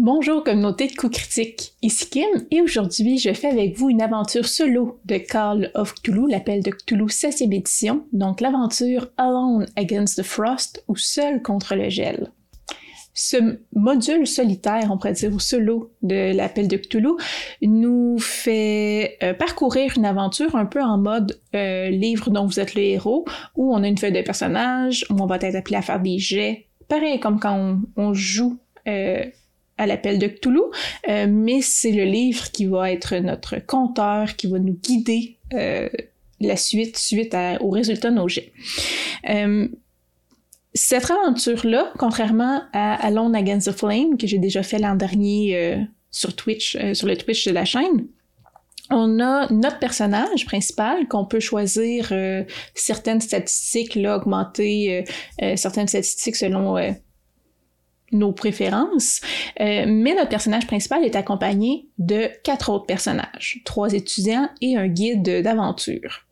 Bonjour communauté de coups critiques, ici Kim et aujourd'hui je fais avec vous une aventure solo de Call of Cthulhu, l'appel de Cthulhu 16e édition, donc l'aventure Alone Against the Frost ou Seul contre le gel. Ce module solitaire, on pourrait dire, ou solo de l'appel de Cthulhu, nous fait euh, parcourir une aventure un peu en mode euh, livre dont vous êtes le héros, où on a une feuille de personnage, où on va être appelé à faire des jets, pareil comme quand on, joue euh, à l'appel de Cthulhu, euh, mais c'est le livre qui va être notre compteur, qui va nous guider euh, la suite suite au résultat de nos jets. Euh, cette aventure-là, contrairement à Alone Against the Flame, que j'ai déjà fait l'an dernier sur Twitch, sur le Twitch de la chaîne, on a notre personnage principal qu'on peut choisir certaines statistiques, là, augmenter certaines statistiques selon nos préférences, euh, mais notre personnage principal est accompagné de quatre autres personnages, trois étudiants et un guide d'aventure.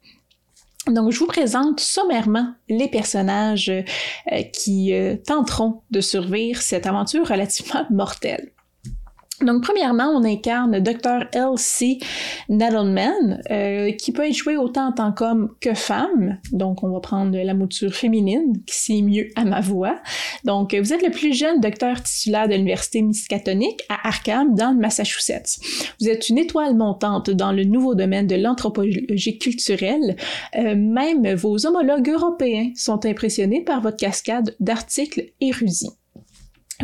Donc, je vous présente sommairement les personnages euh, qui euh, tenteront de survivre cette aventure relativement mortelle. Donc, premièrement, on incarne Dr. Elsie Nadelman, euh, qui peut être joué autant en tant qu'homme que femme. Donc, on va prendre la mouture féminine, qui c'est mieux à ma voix. Donc, vous êtes le plus jeune docteur titulaire de l'Université Miskatonic à Arkham, dans le Massachusetts. Vous êtes une étoile montante dans le nouveau domaine de l'anthropologie culturelle. Euh, même vos homologues européens sont impressionnés par votre cascade d'articles érudits.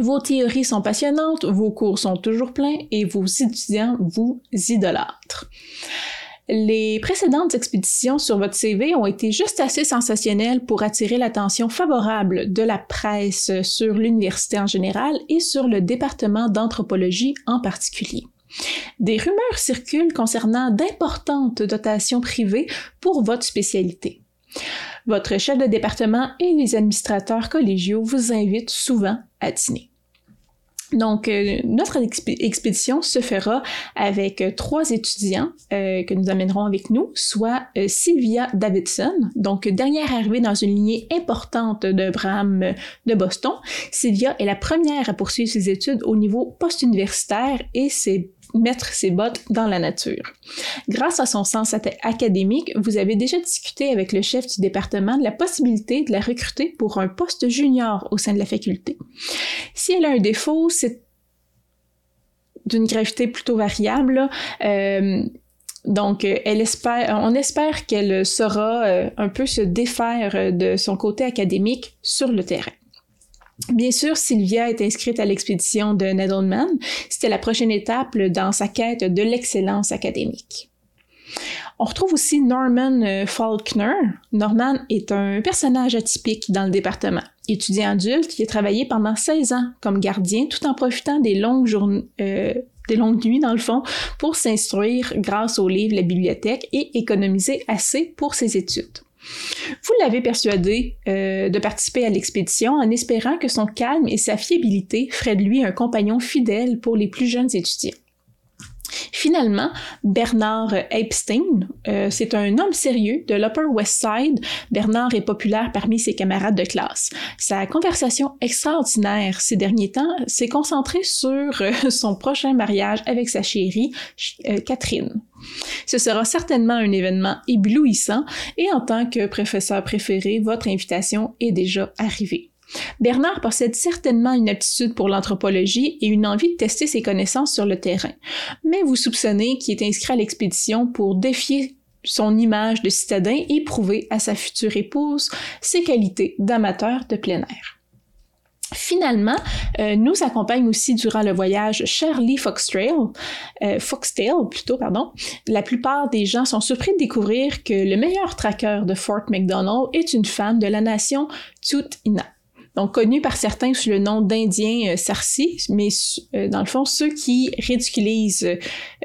Vos théories sont passionnantes, vos cours sont toujours pleins et vos étudiants vous idolâtrent. Les précédentes expéditions sur votre CV ont été juste assez sensationnelles pour attirer l'attention favorable de la presse sur l'université en général et sur le département d'anthropologie en particulier. Des rumeurs circulent concernant d'importantes dotations privées pour votre spécialité. Votre chef de département et les administrateurs collégiaux vous invitent souvent Donc, euh, notre expédition se fera avec euh, trois étudiants euh, que nous amènerons avec nous, soit Sylvia Davidson, donc dernière arrivée dans une lignée importante de Bram de Boston. Sylvia est la première à poursuivre ses études au niveau post-universitaire et c'est mettre ses bottes dans la nature. Grâce à son sens académique, vous avez déjà discuté avec le chef du département de la possibilité de la recruter pour un poste junior au sein de la faculté. Si elle a un défaut, c'est d'une gravité plutôt variable. Euh, donc, elle espère, on espère qu'elle saura euh, un peu se défaire de son côté académique sur le terrain. Bien sûr, Sylvia est inscrite à l'expédition de Nedelman. C'était la prochaine étape dans sa quête de l'excellence académique. On retrouve aussi Norman euh, Faulkner. Norman est un personnage atypique dans le département. Étudiant adulte qui a travaillé pendant 16 ans comme gardien tout en profitant des longues euh, des longues nuits dans le fond, pour s'instruire grâce aux livres la bibliothèque et économiser assez pour ses études. Vous l'avez persuadé euh, de participer à l'expédition en espérant que son calme et sa fiabilité feraient de lui un compagnon fidèle pour les plus jeunes étudiants. Finalement, Bernard Epstein, euh, c'est un homme sérieux de l'Upper West Side. Bernard est populaire parmi ses camarades de classe. Sa conversation extraordinaire ces derniers temps s'est concentrée sur euh, son prochain mariage avec sa chérie, euh, Catherine. Ce sera certainement un événement éblouissant et en tant que professeur préféré, votre invitation est déjà arrivée. Bernard possède certainement une aptitude pour l'anthropologie et une envie de tester ses connaissances sur le terrain, mais vous soupçonnez qu'il est inscrit à l'expédition pour défier son image de citadin et prouver à sa future épouse ses qualités d'amateur de plein air. Finalement, euh, nous accompagne aussi durant le voyage Charlie Foxtrail, euh, Foxtail plutôt, pardon. La plupart des gens sont surpris de découvrir que le meilleur tracker de Fort McDonald est une femme de la nation Tsutina donc connu par certains sous le nom d'Indien euh, Sarsi, mais euh, dans le fond, ceux qui ridiculisent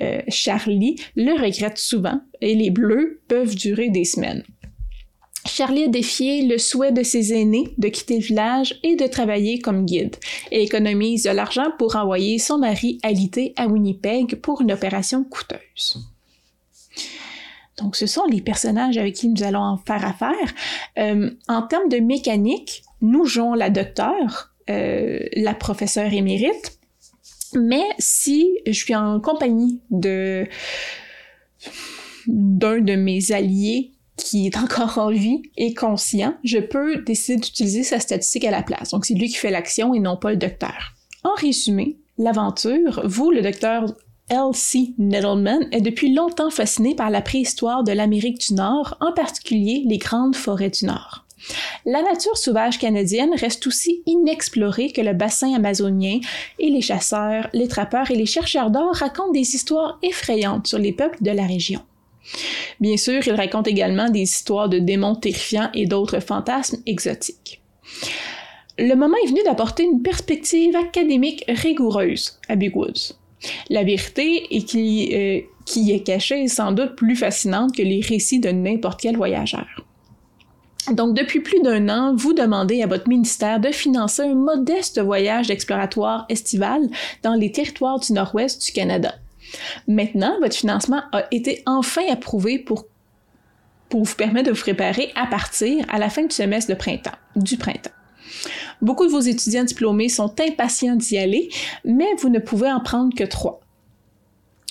euh, Charlie le regrettent souvent et les bleus peuvent durer des semaines. Charlie a défié le souhait de ses aînés de quitter le village et de travailler comme guide et économise de l'argent pour envoyer son mari alité à Winnipeg pour une opération coûteuse. Donc, ce sont les personnages avec qui nous allons faire affaire. en termes de mécanique, nous jouons la docteure, euh, la professeure émérite, Mais si je suis en compagnie de d'un de mes alliés qui est encore en vie et conscient, je peux décider d'utiliser sa statistique à la place. Donc c'est lui qui fait l'action et non pas le docteur. En résumé, l'aventure, vous, le docteur L.C. Nettleman, est depuis longtemps fasciné par la préhistoire de l'Amérique du Nord, en particulier les grandes forêts du Nord. La nature sauvage canadienne reste aussi inexplorée que le bassin amazonien et les chasseurs, les trappeurs et les chercheurs d'or racontent des histoires effrayantes sur les peuples de la région. Bien sûr, il raconte également des histoires de démons terrifiants et d'autres fantasmes exotiques. Le moment est venu d'apporter une perspective académique rigoureuse à Big Woods. La vérité est qui, euh, qui est cachée est sans doute plus fascinante que les récits de n'importe quel voyageur. Donc, depuis plus d'un an, vous demandez à votre ministère de financer un modeste voyage exploratoire estival dans les territoires du nord-ouest du Canada. Maintenant, votre financement a été enfin approuvé pour, pour vous permettre de vous préparer à partir à la fin du semestre de printemps, du printemps. Beaucoup de vos étudiants diplômés sont impatients d'y aller, mais vous ne pouvez en prendre que trois.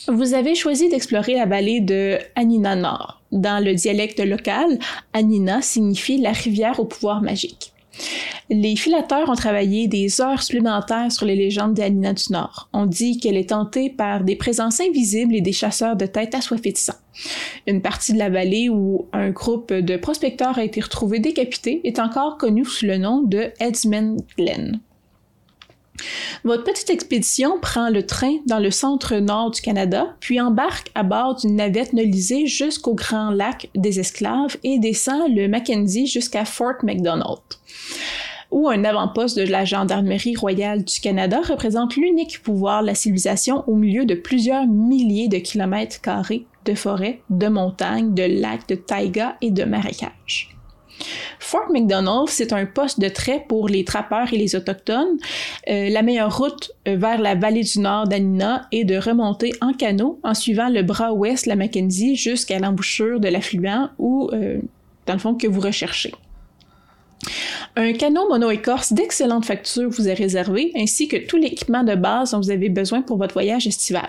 Vous avez choisi d'explorer la vallée de Anina Nord. Dans le dialecte local, Anina signifie la rivière au pouvoir magique. Les filateurs ont travaillé des heures supplémentaires sur les légendes d'Anina du Nord. On dit qu'elle est tentée par des présences invisibles et des chasseurs de têtes assoiffés de sang. Une partie de la vallée où un groupe de prospecteurs a été retrouvé décapité est encore connue sous le nom de Edsman Glen. Votre petite expédition prend le train dans le centre-nord du Canada, puis embarque à bord d'une navette nolisée jusqu'au Grand Lac des Esclaves et descend le Mackenzie jusqu'à Fort McDonald où un avant-poste de la Gendarmerie royale du Canada représente l'unique pouvoir de la civilisation au milieu de plusieurs milliers de kilomètres carrés de forêts, de montagnes, de lacs, de taïga et de marécages. Fort McDonald, c'est un poste de trait pour les trappeurs et les autochtones. Euh, la meilleure route euh, vers la vallée du nord d'Anina est de remonter en canot en suivant le bras ouest la Mackenzie jusqu'à l'embouchure de l'affluent ou, euh, dans le fond, que vous recherchez. Un canot mono-écorce d'excellente facture vous est réservé, ainsi que tout l'équipement de base dont vous avez besoin pour votre voyage estival.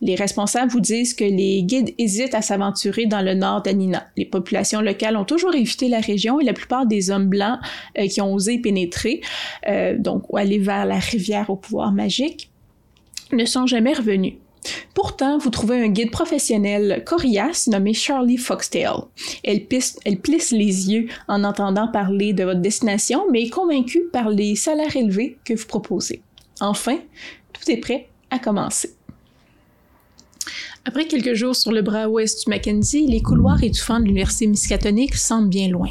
Les responsables vous disent que les guides hésitent à s'aventurer dans le nord d'Anina. Les populations locales ont toujours évité la région et la plupart des hommes blancs euh, qui ont osé pénétrer, euh, donc aller vers la rivière au pouvoir magique, ne sont jamais revenus. Pourtant, vous trouvez un guide professionnel coriace nommé Charlie Foxtail. Elle, elle plisse les yeux en entendant parler de votre destination, mais est convaincue par les salaires élevés que vous proposez. Enfin, tout est prêt à commencer. Après quelques jours sur le bras ouest du Mackenzie, les couloirs étouffants de l'Université Miskatonic semblent bien loin.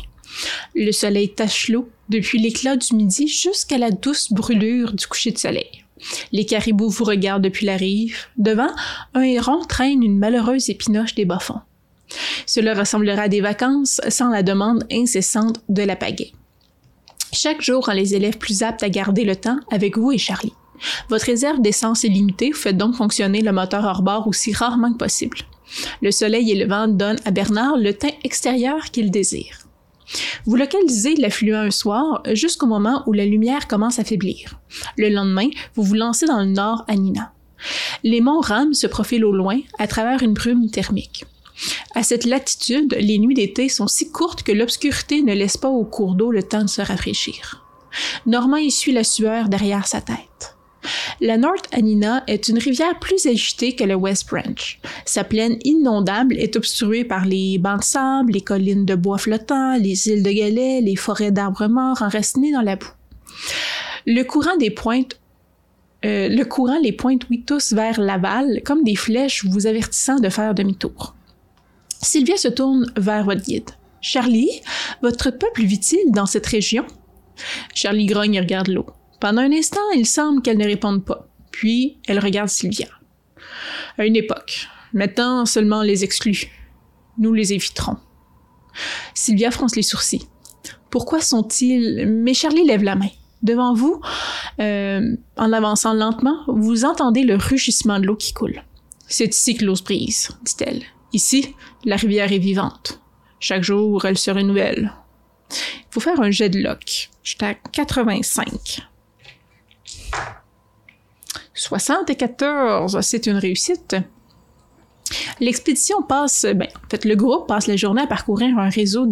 Le soleil tache l'eau depuis l'éclat du midi jusqu'à la douce brûlure du coucher de soleil. Les caribous vous regardent depuis la rive. Devant, un héron traîne une malheureuse épinoche des bas-fonds. Cela ressemblera à des vacances sans la demande incessante de la pagaie. Chaque jour rend les élèves plus aptes à garder le temps avec vous et Charlie. Votre réserve d'essence est limitée, vous faites donc fonctionner le moteur hors bord aussi rarement que possible. Le soleil et le vent donnent à Bernard le teint extérieur qu'il désire. Vous localisez l'affluent un soir jusqu'au moment où la lumière commence à faiblir. Le lendemain, vous vous lancez dans le nord à Nina. Les monts Ram se profilent au loin à travers une brume thermique. À cette latitude, les nuits d'été sont si courtes que l'obscurité ne laisse pas au cours d'eau le temps de se rafraîchir. Normand essuie la sueur derrière sa tête. La North Anina est une rivière plus agitée que le West Branch. Sa plaine inondable est obstruée par les bancs de sable, les collines de bois flottants, les îles de galets, les forêts d'arbres morts enracinés dans la boue. Le courant des pointes euh, le courant les pointe oui tous vers l'aval, comme des flèches vous avertissant de faire demi-tour. Sylvia se tourne vers votre guide. Charlie, votre peuple vit-il dans cette région? Charlie grogne et regarde l'eau. Pendant un instant, il semble qu'elle ne réponde pas. Puis, elle regarde Sylvia. À une époque. Maintenant, seulement les exclus. Nous les éviterons. Sylvia fronce les sourcils. Pourquoi sont-ils... Mais Charlie lève la main. Devant vous, euh, en avançant lentement, vous entendez le rugissement de l'eau qui coule. C'est ici que l'eau se brise, dit-elle. Ici, la rivière est vivante. Chaque jour, elle se renouvelle. Il faut faire un jet de lock. J'étais à 85. 74, c'est une réussite. L'expédition passe, ben, en fait, le groupe passe la journée à parcourir un réseau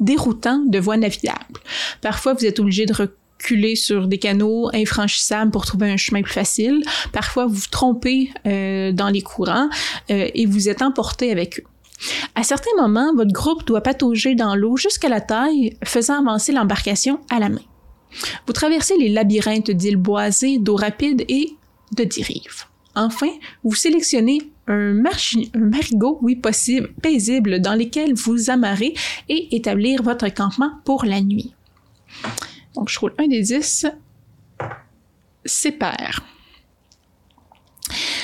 déroutant de voies navigables. Parfois, vous êtes obligé de reculer sur des canaux infranchissables pour trouver un chemin plus facile. Parfois, vous vous trompez euh, dans les courants euh, et vous êtes emporté avec eux. À certains moments, votre groupe doit patauger dans l'eau jusqu'à la taille, faisant avancer l'embarcation à la main. Vous traversez les labyrinthes d'îles boisées, d'eau rapide et de dérive. Enfin, vous sélectionnez un, marigot, oui possible, paisible, dans lequel vous amarrez et établir votre campement pour la nuit. Donc, je roule un des 10. C'est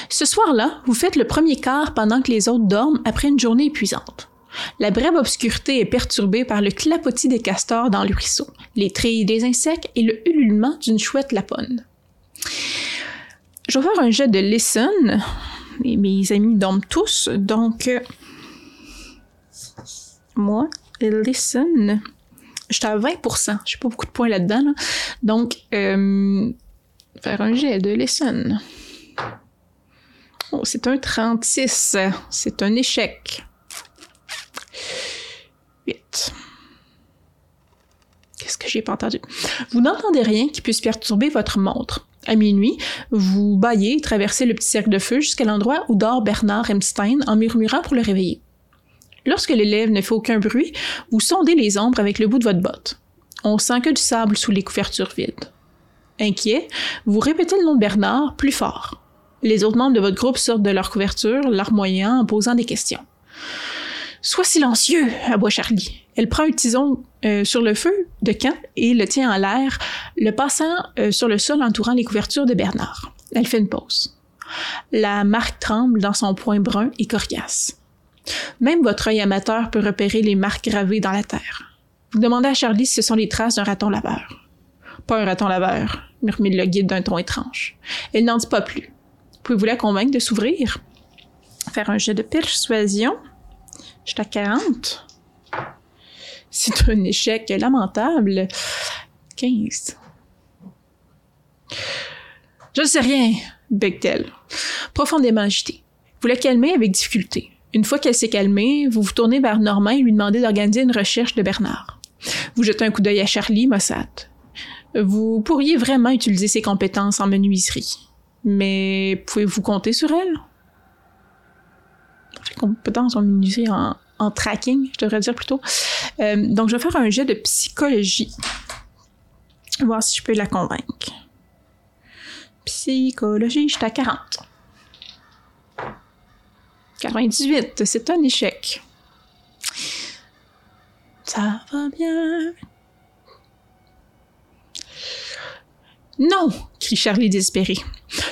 Ce soir-là, vous faites le premier quart pendant que les autres dorment après une journée épuisante. La brève obscurité est perturbée par le clapotis des castors dans le ruisseau, les trilles des insectes et le ululement d'une chouette laponne. Je vais faire un jet de listen. Mes amis dorment tous, donc moi, listen, j'étais à 20%. J'ai pas beaucoup de points là-dedans. Donc, euh, faire un jet de listen. Oh, c'est un 36. C'est un échec. Qu'est-ce que j'ai pas entendu? Vous n'entendez rien qui puisse perturber votre montre. À minuit, vous baillez et traversez le petit cercle de feu jusqu'à l'endroit où dort Bernard Emstein en murmurant pour le réveiller. Lorsque l'élève ne fait aucun bruit, vous sondez les ombres avec le bout de votre botte. On sent que du sable sous les couvertures vides. Inquiet, vous répétez le nom de Bernard plus fort. Les autres membres de votre groupe sortent de leur couverture, larmoyant en posant des questions. Sois silencieux, aboie Charlie. Elle prend un tison euh, sur le feu de camp et le tient en l'air, le passant euh, sur le sol entourant les couvertures de Bernard. Elle fait une pause. La marque tremble dans son poing brun et coriace. Même votre œil amateur peut repérer les marques gravées dans la terre. Vous demandez à Charlie si ce sont les traces d'un raton laveur. Pas un raton laveur, murmure le guide d'un ton étrange. Elle n'en dit pas plus. Pouvez-vous la convaincre de s'ouvrir? Faire un jet de persuasion. À 40. C'est un échec lamentable. 15. Je ne sais rien, Bechtel, profondément agité. Vous la calmez avec difficulté. Une fois qu'elle s'est calmée, vous vous tournez vers Normand et lui demandez d'organiser une recherche de Bernard. Vous jetez un coup d'œil à Charlie Mossad. Vous pourriez vraiment utiliser ses compétences en menuiserie. Mais pouvez-vous compter sur elle? Compétences en menuiserie en, en tracking, je devrais dire plutôt. Euh, donc, je vais faire un jet de psychologie. Voir si je peux la convaincre. Psychologie, je suis à 40. 98, c'est un échec. Ça va bien. Non, crie Charlie désespéré.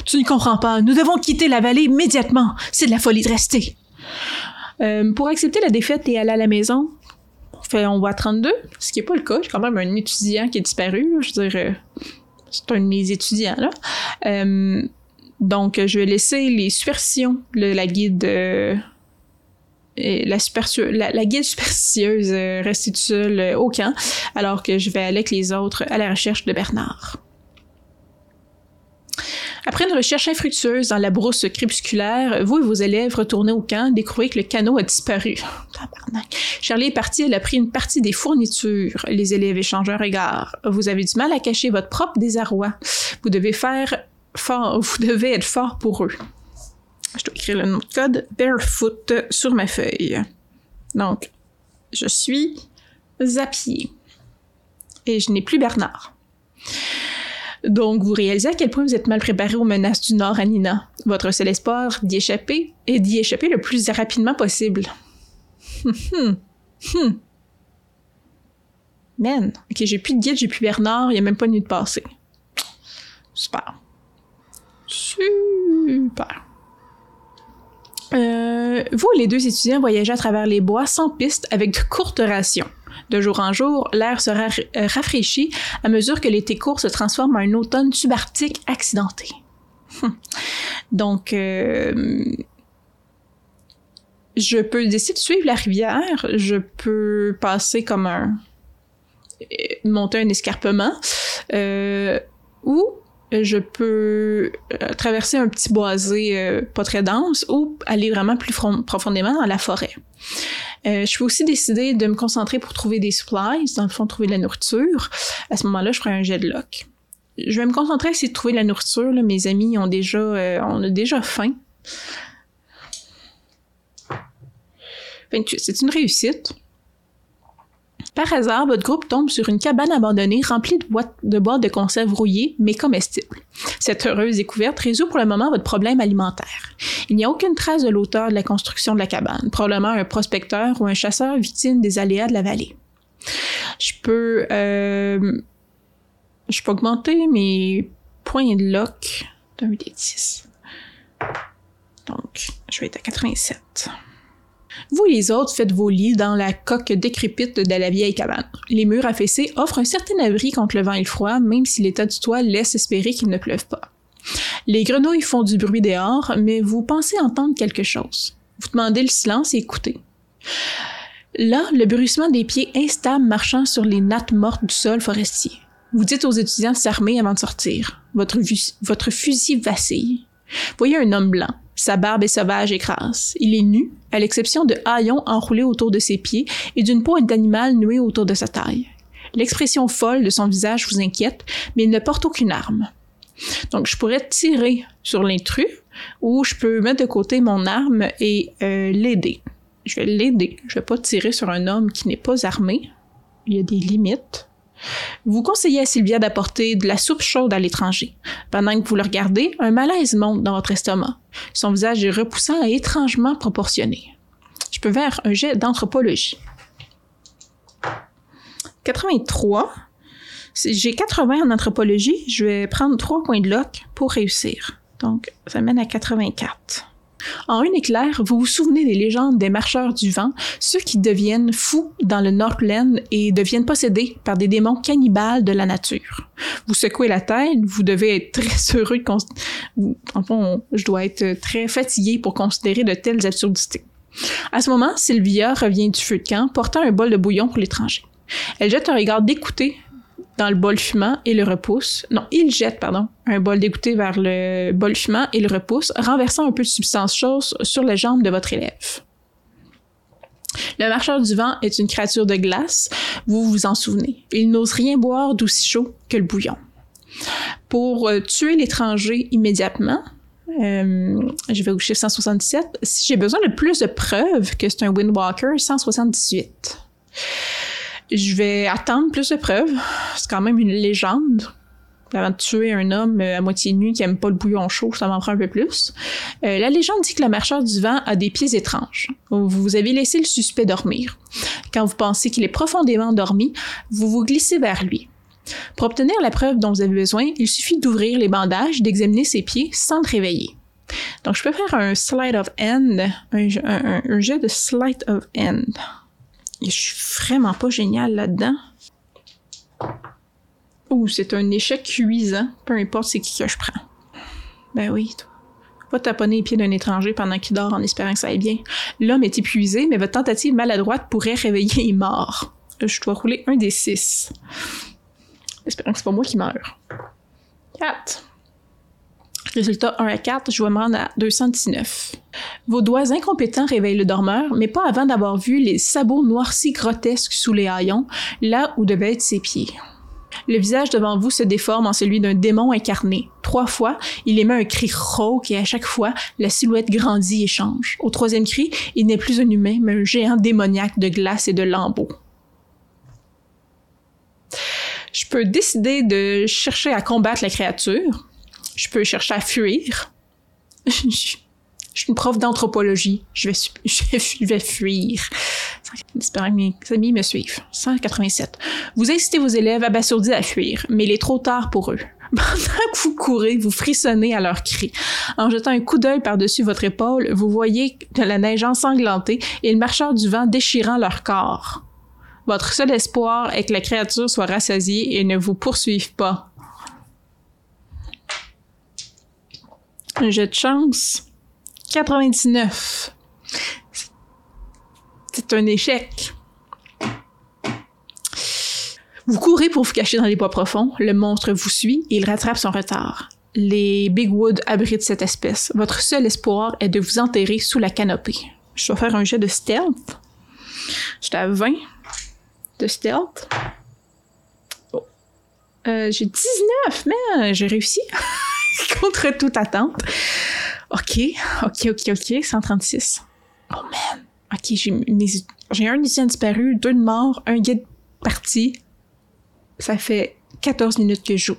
Tu ne comprends pas. Nous devons quitter la vallée immédiatement. C'est de la folie de rester. Euh, pour accepter la défaite et aller à la maison, on, fait, on va à 32, ce qui n'est pas le cas. J'ai quand même un étudiant qui est disparu. Je veux dire, euh, c'est un de mes étudiants. Là. Euh, donc, je vais laisser les superstitions, la guide... la, la, guide superstitieuse rester tout seul au camp, alors que je vais aller avec les autres à la recherche de Bernard. Après une recherche infructueuse dans la brousse crépusculaire, vous et vos élèves retournez au camp, découvrez que le canot a disparu. Charlie est parti, elle a pris une partie des fournitures. Les élèves échangent un regard. Vous avez du mal à cacher votre propre désarroi. Vous devez faire fort, vous devez être fort pour eux. Je dois écrire le nom de code barefoot sur ma feuille. Donc, je suis Zapier. Et je n'ai plus Bernard. Donc, vous réalisez à quel point vous êtes mal préparé aux menaces du Nord, Anina. Votre seul espoir d'y échapper est d'y échapper le plus rapidement possible. Hum, hum. Man, ok, j'ai plus de guide, j'ai plus Bernard, il n'y a même pas de nuit de passé. Super. Super. Euh, vous, les deux étudiants, voyagez à travers les bois sans piste avec de courtes rations. De jour en jour, l'air sera euh, rafraîchi à mesure que l'été court se transforme en un automne subarctique accidenté. Donc, euh, je peux décider de suivre la rivière, je peux passer comme un... monter un escarpement, ou je peux euh, traverser un petit boisé euh, pas très dense ou aller vraiment plus profondément dans la forêt. Euh, je peux aussi décider de me concentrer pour trouver des supplies, dans le fond, trouver de la nourriture. À ce moment-là, je ferai un jet de lock. Je vais me concentrer à essayer de trouver de la nourriture. Mes amis ont déjà, on a déjà faim. 28, c'est une réussite. Par hasard, votre groupe tombe sur une cabane abandonnée remplie de boîtes de, boîtes de conserve rouillées, mais comestibles. Cette heureuse découverte résout pour le moment votre problème alimentaire. Il n'y a aucune trace de l'auteur de la construction de la cabane, probablement un prospecteur ou un chasseur victime des aléas de la vallée. Je peux, euh, je peux augmenter mes points de lock d'un 10. Donc, je vais être à 87. Vous les autres faites vos lits dans la coque décrépite de la vieille cabane. Les murs affaissés offrent un certain abri contre le vent et le froid, même si l'état du toit laisse espérer qu'il ne pleuve pas. Les grenouilles font du bruit dehors, mais vous pensez entendre quelque chose. Vous demandez le silence et écoutez. Là, le bruissement des pieds instables marchant sur les nattes mortes du sol forestier. Vous dites aux étudiants de s'armer avant de sortir. Votre, votre fusil vacille. Voyez un homme blanc, sa barbe est sauvage et crasse. Il est nu, à l'exception de haillons enroulés autour de ses pieds et d'une peau d'animal nouée autour de sa taille. L'expression folle de son visage vous inquiète, mais il ne porte aucune arme. Donc, je pourrais tirer sur l'intrus ou je peux mettre de côté mon arme et euh, l'aider. Je vais l'aider. Je vais pas tirer sur un homme qui n'est pas armé. Il y a des limites. Vous conseillez à Sylvia d'apporter de la soupe chaude à l'étranger. Pendant que vous le regardez, un malaise monte dans votre estomac. Son visage est repoussant et étrangement proportionné. Je peux faire un jet d'anthropologie. 83. Si j'ai 80 en anthropologie, je vais prendre 3 points de lock pour réussir. Donc, ça mène à 84. En un éclair, vous vous souvenez des légendes des marcheurs du vent, ceux qui deviennent fous dans le Northland et deviennent possédés par des démons cannibales de la nature. Vous secouez la tête, vous devez être très heureux de enfin, je dois être très fatigué pour considérer de telles absurdités. À ce moment, Sylvia revient du feu de camp, portant un bol de bouillon pour l'étranger. Elle jette un regard d'écouter dans le bol fumant et le repousse. Non, il jette, pardon, un bol dégoûté vers le bol fumant et le repousse, renversant un peu de substance chaude sur les jambes de votre élève. Le marcheur du vent est une créature de glace, vous vous en souvenez. Il n'ose rien boire d'aussi chaud que le bouillon. Pour euh, tuer l'étranger immédiatement, euh, je vais au chiffre 177. Si j'ai besoin de plus de preuves que c'est un Windwalker, 178 je vais attendre plus de preuves. C'est quand même une légende. Avant de tuer un homme euh, à moitié nu qui aime pas le bouillon chaud, ça m'en prend un peu plus. Euh, la légende dit que le marcheur du vent a des pieds étranges. Vous avez laissé le suspect dormir. Quand vous pensez qu'il est profondément dormi, vous vous glissez vers lui. Pour obtenir la preuve dont vous avez besoin, il suffit d'ouvrir les bandages, d'examiner ses pieds sans le réveiller. Donc, je peux faire un slide of end, un jeu de slide of end. Je suis vraiment pas génial là-dedans. Ouh, c'est un échec cuisant, peu importe c'est qui que je prends. Ben oui, toi. Va taponner les pieds d'un étranger pendant qu'il dort en espérant que ça aille bien. L'homme est épuisé, mais votre tentative maladroite pourrait réveiller les morts. Je dois rouler un des six. Espérant que c'est pas moi qui meurs. 4. Résultat 1 à 4, je rendre à 219. Vos doigts incompétents réveillent le dormeur, mais pas avant d'avoir vu les sabots noircis grotesques sous les haillons, là où devaient être ses pieds. Le visage devant vous se déforme en celui d'un démon incarné. Trois fois, il émet un cri rauque et à chaque fois, la silhouette grandit et change. Au troisième cri, il n'est plus un humain, mais un géant démoniaque de glace et de lambeaux. Je peux décider de chercher à combattre la créature, je peux chercher à fuir. je suis une prof d'anthropologie. Je vais, je vais fuir. J'espère que mes amis me suivent. 187. Vous incitez vos élèves abasourdis à fuir, mais il est trop tard pour eux. Pendant que vous courez, vous frissonnez à leurs cris. En jetant un coup d'œil par-dessus votre épaule, vous voyez de la neige ensanglantée et le marcheur du vent déchirant leur corps. Votre seul espoir est que la créature soit rassasiée et ne vous poursuive pas. Un jet de chance. 99. C'est un échec. Vous courez pour vous cacher dans les bois profonds, le monstre vous suit et il rattrape son retard. Les Big Wood abritent cette espèce. Votre seul espoir est de vous enterrer sous la canopée. Je vais faire un jet de stealth. J'étais à 20 de stealth. Oh. Euh, j'ai 19, mais j'ai réussi contre toute attente. Ok, ok, ok, ok, 136. Oh man. Ok, j'ai un lycéen disparu, deux de morts, un guide parti. Ça fait 14 minutes que je joue.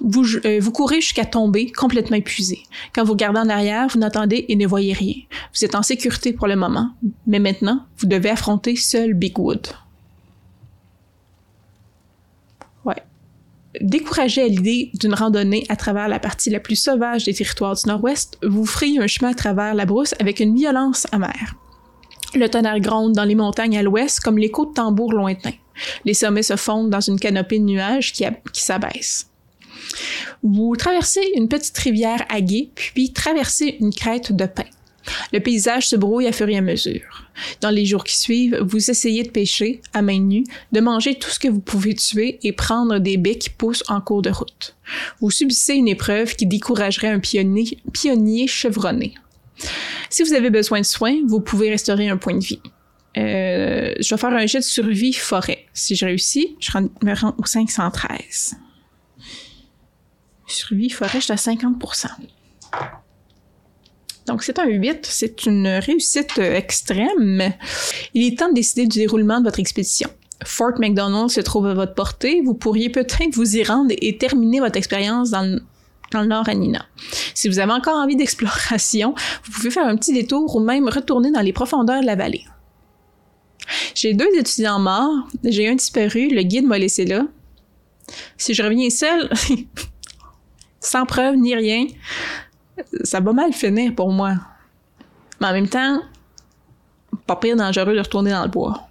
Vous, euh, vous courez jusqu'à tomber complètement épuisé. Quand vous regardez en arrière, vous n'entendez et ne voyez rien. Vous êtes en sécurité pour le moment, mais maintenant, vous devez affronter seul Big Découragé à l'idée d'une randonnée à travers la partie la plus sauvage des territoires du Nord-Ouest, vous frayez un chemin à travers la brousse avec une violence amère. Le tonnerre gronde dans les montagnes à l'ouest comme l'écho de tambours lointains. Les sommets se fondent dans une canopée de nuages qui, qui s'abaisse. Vous traversez une petite rivière à puis traversez une crête de pin. Le paysage se brouille à fur et à mesure. Dans les jours qui suivent, vous essayez de pêcher, à main nue, de manger tout ce que vous pouvez tuer et prendre des baies qui poussent en cours de route. Vous subissez une épreuve qui découragerait un pionnier, pionnier chevronné. Si vous avez besoin de soins, vous pouvez restaurer un point de vie. Euh, je vais faire un jet de survie forêt. Si je réussis, je me rends au 513. Survie forêt, je suis à 50 donc, c'est un 8, c'est une réussite extrême. Il est temps de décider du déroulement de votre expédition. Fort McDonald se trouve à votre portée. Vous pourriez peut-être vous y rendre et terminer votre expérience dans le, dans nord à Nina. Si vous avez encore envie d'exploration, vous pouvez faire un petit détour ou même retourner dans les profondeurs de la vallée. J'ai deux étudiants morts, j'ai un disparu, le guide m'a laissé là. Si je reviens seul, sans preuve ni rien, ça va mal finir pour moi. Mais en même temps, pas pire dangereux de retourner dans le bois.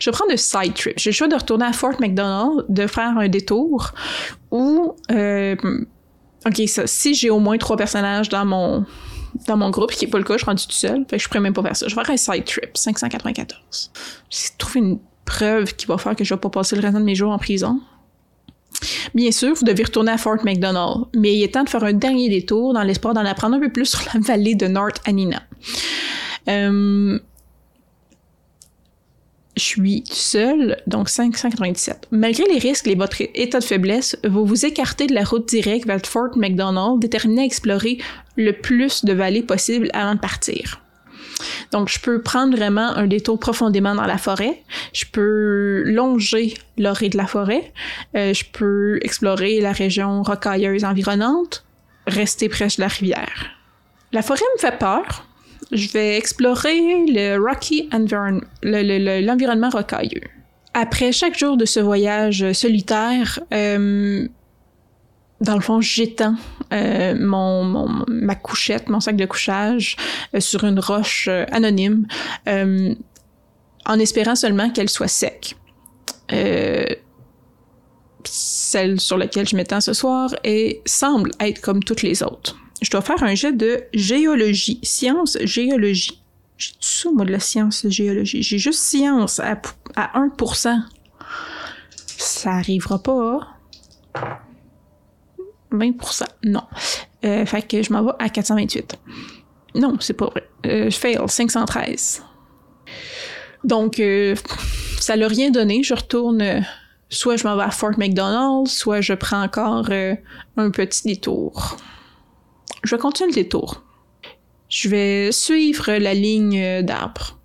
Je vais prendre un side trip. J'ai le choix de retourner à Fort McDonald, de faire un détour, ou... Euh, ok, ça, si j'ai au moins trois personnages dans mon dans mon groupe, ce qui n'est pas le cas, je suis rendu tout seul, fait que je pourrais même pas faire ça. Je vais faire un side trip, 594. J'ai trouvé une preuve qui va faire que je vais pas passer le reste de mes jours en prison. Bien sûr, vous devez retourner à Fort McDonald, mais il est temps de faire un dernier détour dans l'espoir d'en apprendre un peu plus sur la vallée de North Anina. Euh, je suis seule, donc 597. Malgré les risques et votre état de faiblesse, vous vous écartez de la route directe vers Fort McDonald, déterminé à explorer le plus de vallées possible avant de partir. Donc, je peux prendre vraiment un détour profondément dans la forêt. Je peux longer l'orée de la forêt. Euh, je peux explorer la région rocailleuse environnante. Rester près de la rivière. La forêt me fait peur. Je vais explorer le rocky l'environnement rocailleux. Après chaque jour de ce voyage solitaire, euh, dans le fond, j'étends euh, mon, ma couchette, mon sac de couchage euh, sur une roche euh, anonyme, en espérant seulement qu'elle soit sec. celle sur laquelle je m'étends ce soir et semble être comme toutes les autres. Je dois faire un jet de géologie, science géologie. J'ai tout ça, moi, de la science géologie. J'ai juste science à, à 1%. Ça arrivera pas. 20%. Non. Euh, fait que je m'en vais à 428. Non, c'est pas vrai. Euh, je fail, 513. Donc, euh, ça l'a rien donné. Je retourne, soit je m'en vais à Fort McDonald, soit je prends encore un petit détour. Je vais continuer le détour. Je vais suivre la ligne d'arbres.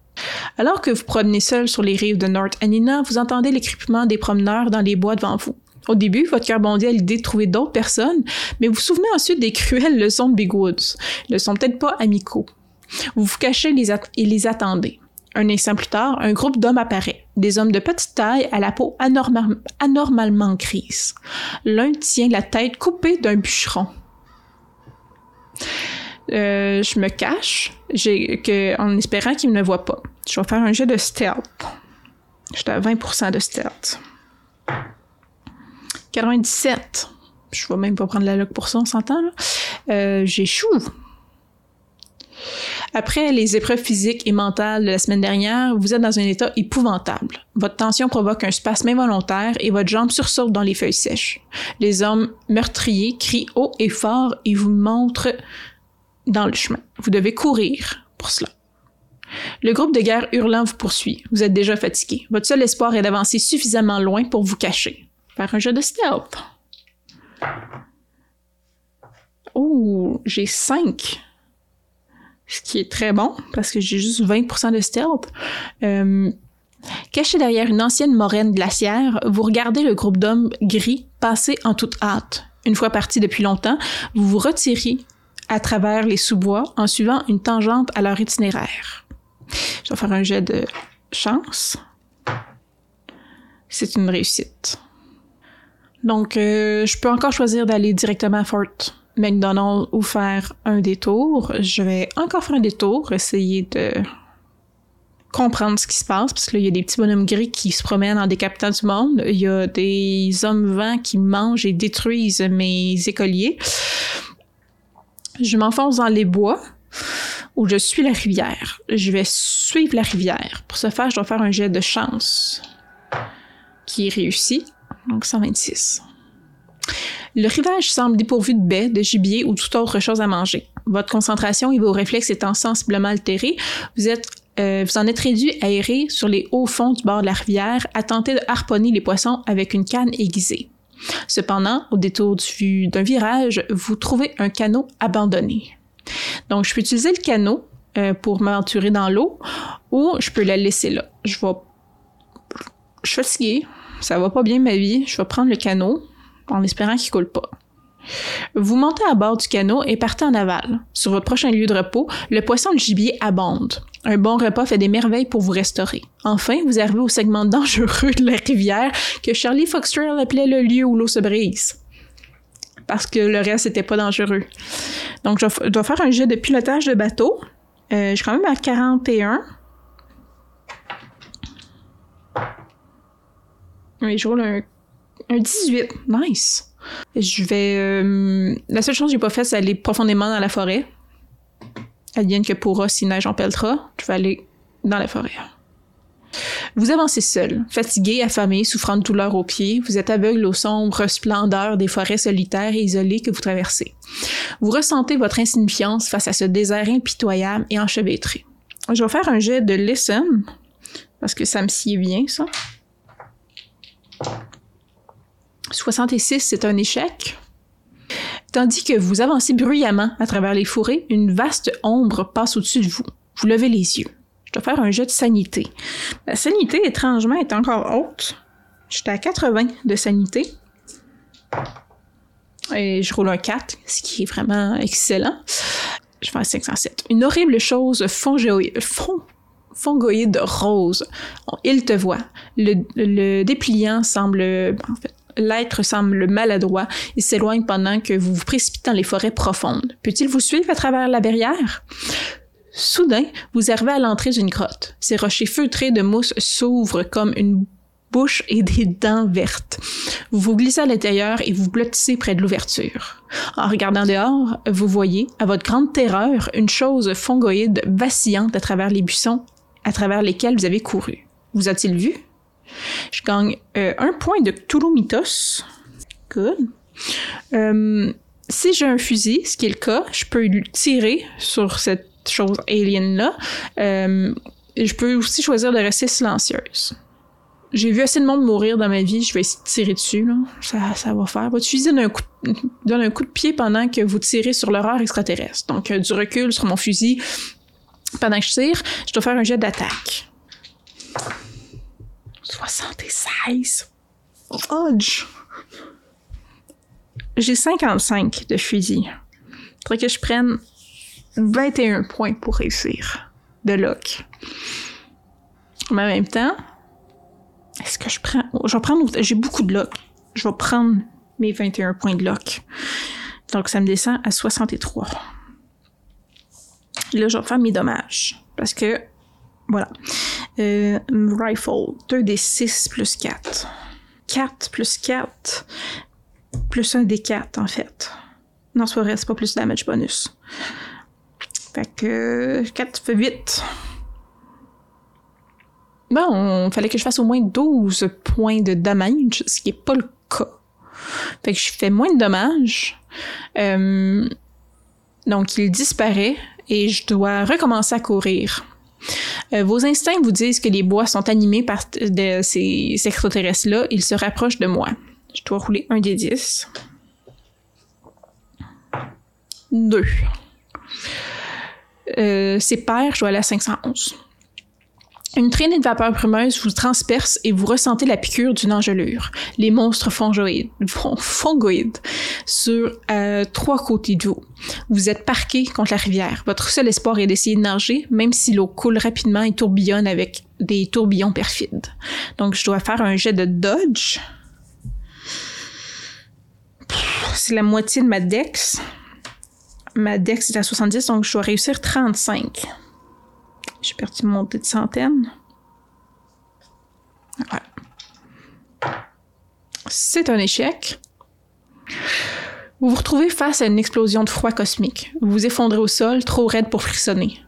Alors que vous promenez seul sur les rives de North Anina, vous entendez l'écripement des promeneurs dans les bois devant vous. Au début, votre cœur bondit à l'idée de trouver d'autres personnes, mais vous vous souvenez ensuite des cruelles leçons de Big Woods. Ils ne sont peut-être pas amicaux. Vous vous cachez et les attendez. Un instant plus tard, un groupe d'hommes apparaît. Des hommes de petite taille à la peau anormalement grise. L'un tient la tête coupée d'un bûcheron. Euh, je me cache que, en espérant qu'il ne me voit pas. Je vais faire un jeu de stealth. J'étais à 20% de stealth. 97. Je vais même pas prendre la log pour ça, on s'entend. Euh, J'échoue. Après les épreuves physiques et mentales de la semaine dernière, vous êtes dans un état épouvantable. Votre tension provoque un spasme involontaire et votre jambe sursaute dans les feuilles sèches. Les hommes meurtriers crient haut et fort et vous montrent dans le chemin. Vous devez courir pour cela. Le groupe de guerre hurlant vous poursuit. Vous êtes déjà fatigué. Votre seul espoir est d'avancer suffisamment loin pour vous cacher. Faire un jeu de stealth. Oh, j'ai 5. Ce qui est très bon parce que j'ai juste 20% de stealth. Euh, caché derrière une ancienne moraine glaciaire, vous regardez le groupe d'hommes gris passer en toute hâte. Une fois parti depuis longtemps, vous vous retirez à travers les sous-bois en suivant une tangente à leur itinéraire. Je vais faire un jet de chance. C'est une réussite. Donc, euh, je peux encore choisir d'aller directement à Fort McDonald ou faire un détour. Je vais encore faire un détour, essayer de comprendre ce qui se passe, parce que là, il y a des petits bonhommes gris qui se promènent en décapitant du monde. Il y a des hommes vents qui mangent et détruisent mes écoliers. Je m'enfonce dans les bois où je suis la rivière. Je vais suivre la rivière. Pour ce faire, je dois faire un jet de chance qui réussit. Donc 126. Le rivage semble dépourvu de baies, de gibier ou toute autre chose à manger. Votre concentration et vos réflexes étant sensiblement altérés, euh, vous en êtes réduit à errer sur les hauts fonds du bord de la rivière, à tenter de harponner les poissons avec une canne aiguisée. Cependant, au détour d'un virage, vous trouvez un canot abandonné. Donc, je peux utiliser le canot euh, pour m'aventurer dans l'eau ou je peux la laisser là. Je vais. Je suis fatiguée, ça va pas bien ma vie, je vais prendre le canot en espérant qu'il coule pas. Vous montez à bord du canot et partez en aval. Sur votre prochain lieu de repos, le poisson de gibier abonde. Un bon repas fait des merveilles pour vous restaurer. Enfin, vous arrivez au segment dangereux de la rivière que Charlie Foxtrail appelait le lieu où l'eau se brise. Parce que le reste n'était pas dangereux. Donc, je dois faire un jet de pilotage de bateau. Euh, je suis quand même à 41. Je roule un, un 18. Nice. Je vais. Euh, la seule chose que j'ai pas fait, c'est aller profondément dans la forêt. Advienne que pourra, si neige en pelletera, je vais aller dans la forêt. Vous avancez seul, fatigué, affamé, souffrant de douleurs aux pieds, vous êtes aveugle aux sombres splendeurs des forêts solitaires et isolées que vous traversez. Vous ressentez votre insignifiance face à ce désert impitoyable et enchevêtré. Je vais faire un jet de listen, parce que ça me sied bien, ça. 66, c'est un échec. Tandis que vous avancez bruyamment à travers les forêts, une vaste ombre passe au-dessus de vous. Vous levez les yeux. Je dois faire un jet de sanité. La sanité, étrangement, est encore haute. J'étais à 80 de sanité. Et je roule un 4, ce qui est vraiment excellent. Je fais un 507. Une horrible chose fongoïde, fongoïde rose. Il te voit. Le, le dépliant semble, L'être semble maladroit et s'éloigne pendant que vous vous précipitez dans les forêts profondes. Peut-il vous suivre à travers la barrière? Soudain, vous arrivez à l'entrée d'une grotte. Ces rochers feutrés de mousse s'ouvrent comme une bouche et des dents vertes. Vous vous glissez à l'intérieur et vous blottissez près de l'ouverture. En regardant dehors, vous voyez, à votre grande terreur, une chose fongoïde vacillante à travers les buissons à travers lesquels vous avez couru. Vous a-t-il vu? Je gagne euh, un point de Cthulhu Mythos. Good. Euh, si j'ai un fusil, ce qui est le cas, je peux tirer sur cette chose alien-là. Euh, je peux aussi choisir de rester silencieuse. J'ai vu assez de monde mourir dans ma vie, je vais essayer de tirer dessus, là. Ça, ça va faire. Votre fusil donne un, coup de, donne un coup de pied pendant que vous tirez sur l'horreur extraterrestre. Donc, du recul sur mon fusil. Pendant que je tire, je dois faire un jet d'attaque. 76. Fudge. J'ai 55 de fusil. Faudrait que je prenne 21 points pour réussir de lock. Mais en même temps, est-ce que je prends. Je vais prendre. J'ai beaucoup de lock. Je vais prendre mes 21 points de lock. Donc ça me descend à 63. Là, je vais faire mes dommages. Parce que voilà. Euh, rifle, 2 des 6 plus 4. 4 plus 4, plus 1 des 4 en fait. Non, c'est pas vrai, c'est pas plus damage bonus. Fait que 4 fait 8. Bon, il fallait que je fasse au moins 12 points de damage, ce qui n'est pas le cas. Fait que je fais moins de dommages. Euh, donc, il disparaît et je dois recommencer à courir. Euh, vos instincts vous disent que les bois sont animés par ces extraterrestres-là. Ils se rapprochent de moi. Je dois rouler un des 10. 2. Euh, c'est pair, je dois aller à 511. Une traînée de vapeur brumeuse vous transperce et vous ressentez la piqûre d'une engelure. Les monstres fongoïdes, fongoïdes sur euh, trois côtés de vous. Vous êtes parqué contre la rivière. Votre seul espoir est d'essayer de nager, même si l'eau coule rapidement et tourbillonne avec des tourbillons perfides. Donc, je dois faire un jet de dodge. C'est la moitié de ma dex. Ma dex est à 70, donc je dois réussir 35. J'ai perdu mon dé de centaine. C'est un échec. Vous vous retrouvez face à une explosion de froid cosmique. Vous vous effondrez au sol, trop raide pour frissonner.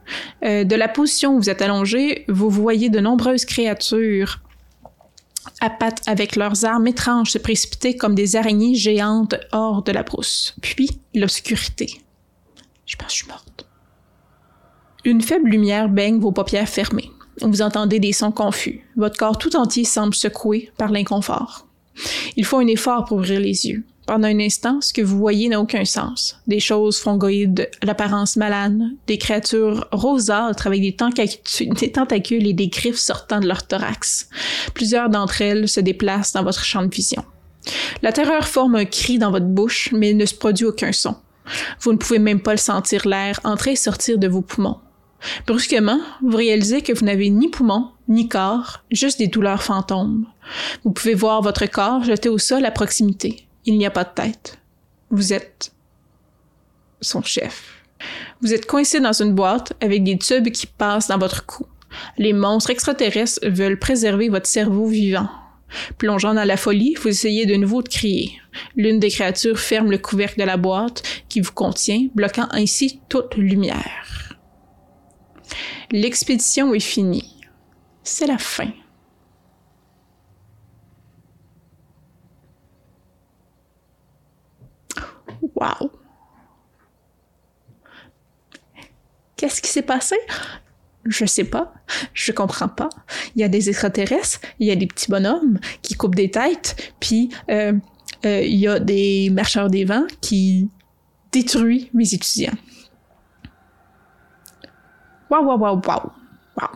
Euh, de la position où vous êtes allongé, vous voyez de nombreuses créatures à pattes avec leurs armes étranges se précipiter comme des araignées géantes hors de la brousse. Puis l'obscurité. Je pense que je suis morte. Une faible lumière baigne vos paupières fermées. Vous entendez des sons confus. Votre corps tout entier semble secoué par l'inconfort. Il faut un effort pour ouvrir les yeux. Pendant un instant, ce que vous voyez n'a aucun sens. Des choses fongoïdes d'apparence malade, des créatures rosâtres avec des, des, tentacules et des griffes sortant de leur thorax. Plusieurs d'entre elles se déplacent dans votre champ de vision. La terreur forme un cri dans votre bouche, mais il ne se produit aucun son. Vous ne pouvez même pas le sentir l'air entrer et sortir de vos poumons. Brusquement, vous réalisez que vous n'avez ni poumon, ni corps, juste des douleurs fantômes. Vous pouvez voir votre corps jeté au sol à proximité. Il n'y a pas de tête. Vous êtes son chef. Vous êtes coincé dans une boîte avec des tubes qui passent dans votre cou. Les monstres extraterrestres veulent préserver votre cerveau vivant. Plongeant dans la folie, vous essayez de nouveau de crier. L'une des créatures ferme le couvercle de la boîte qui vous contient, bloquant ainsi toute lumière. L'expédition est finie. C'est la fin. Wow! Qu'est-ce qui s'est passé? Je sais pas. Je comprends pas. Il y a des extraterrestres, il y a des petits bonhommes qui coupent des têtes, puis euh, euh, il y a des marcheurs des vents qui détruisent mes étudiants. Waouh, waouh, waouh, waouh. Wow.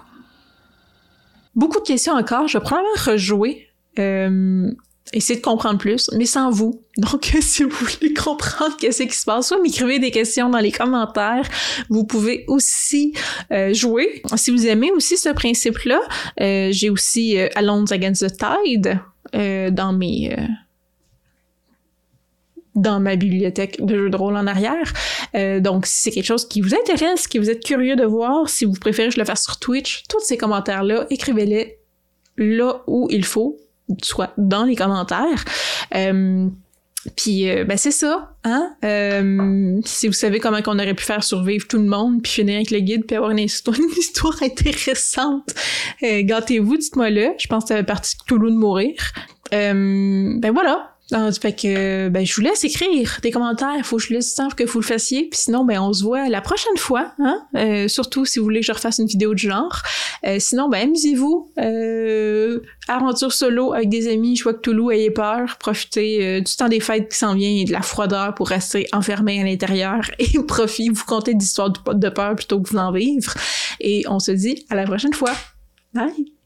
Beaucoup de questions encore. Je vais probablement rejouer. Euh, essayer de comprendre plus, mais sans vous. Donc, si vous voulez comprendre qu'est-ce qui se passe, soit m'écrivez des questions dans les commentaires. Vous pouvez aussi euh, jouer. Si vous aimez aussi ce principe-là, euh, j'ai aussi euh, Against the Tide euh, dans mes dans ma bibliothèque de jeux de rôle en arrière. Euh, donc, si c'est quelque chose qui vous intéresse, qui vous êtes curieux de voir, si vous préférez que je le fasse sur Twitch, tous ces commentaires-là, écrivez-les là où il faut, soit dans les commentaires. Euh, puis euh, ben c'est ça, hein? si vous savez comment qu'on aurait pu faire survivre tout le monde, puis finir avec le guide, puis avoir une histoire, intéressante, gâtez-vous, dites-moi le. Je pense que ça fait partie de Toulouse de mourir. ben voilà. Ah, fait que ben je vous laisse écrire des commentaires, faut que je laisse temps que vous le fassiez, puis sinon ben on se voit la prochaine fois, hein? Euh, surtout si vous voulez que je refasse une vidéo de genre. Euh, sinon ben amusez-vous, euh, aventure solo avec des amis, je vois que Toulouse ayez peur, profitez du temps des fêtes qui s'en vient et de la froideur pour rester enfermé à l'intérieur et profitez, vous comptez d'histoires de peur plutôt que vous en vivre. Et on se dit à la prochaine fois. Bye.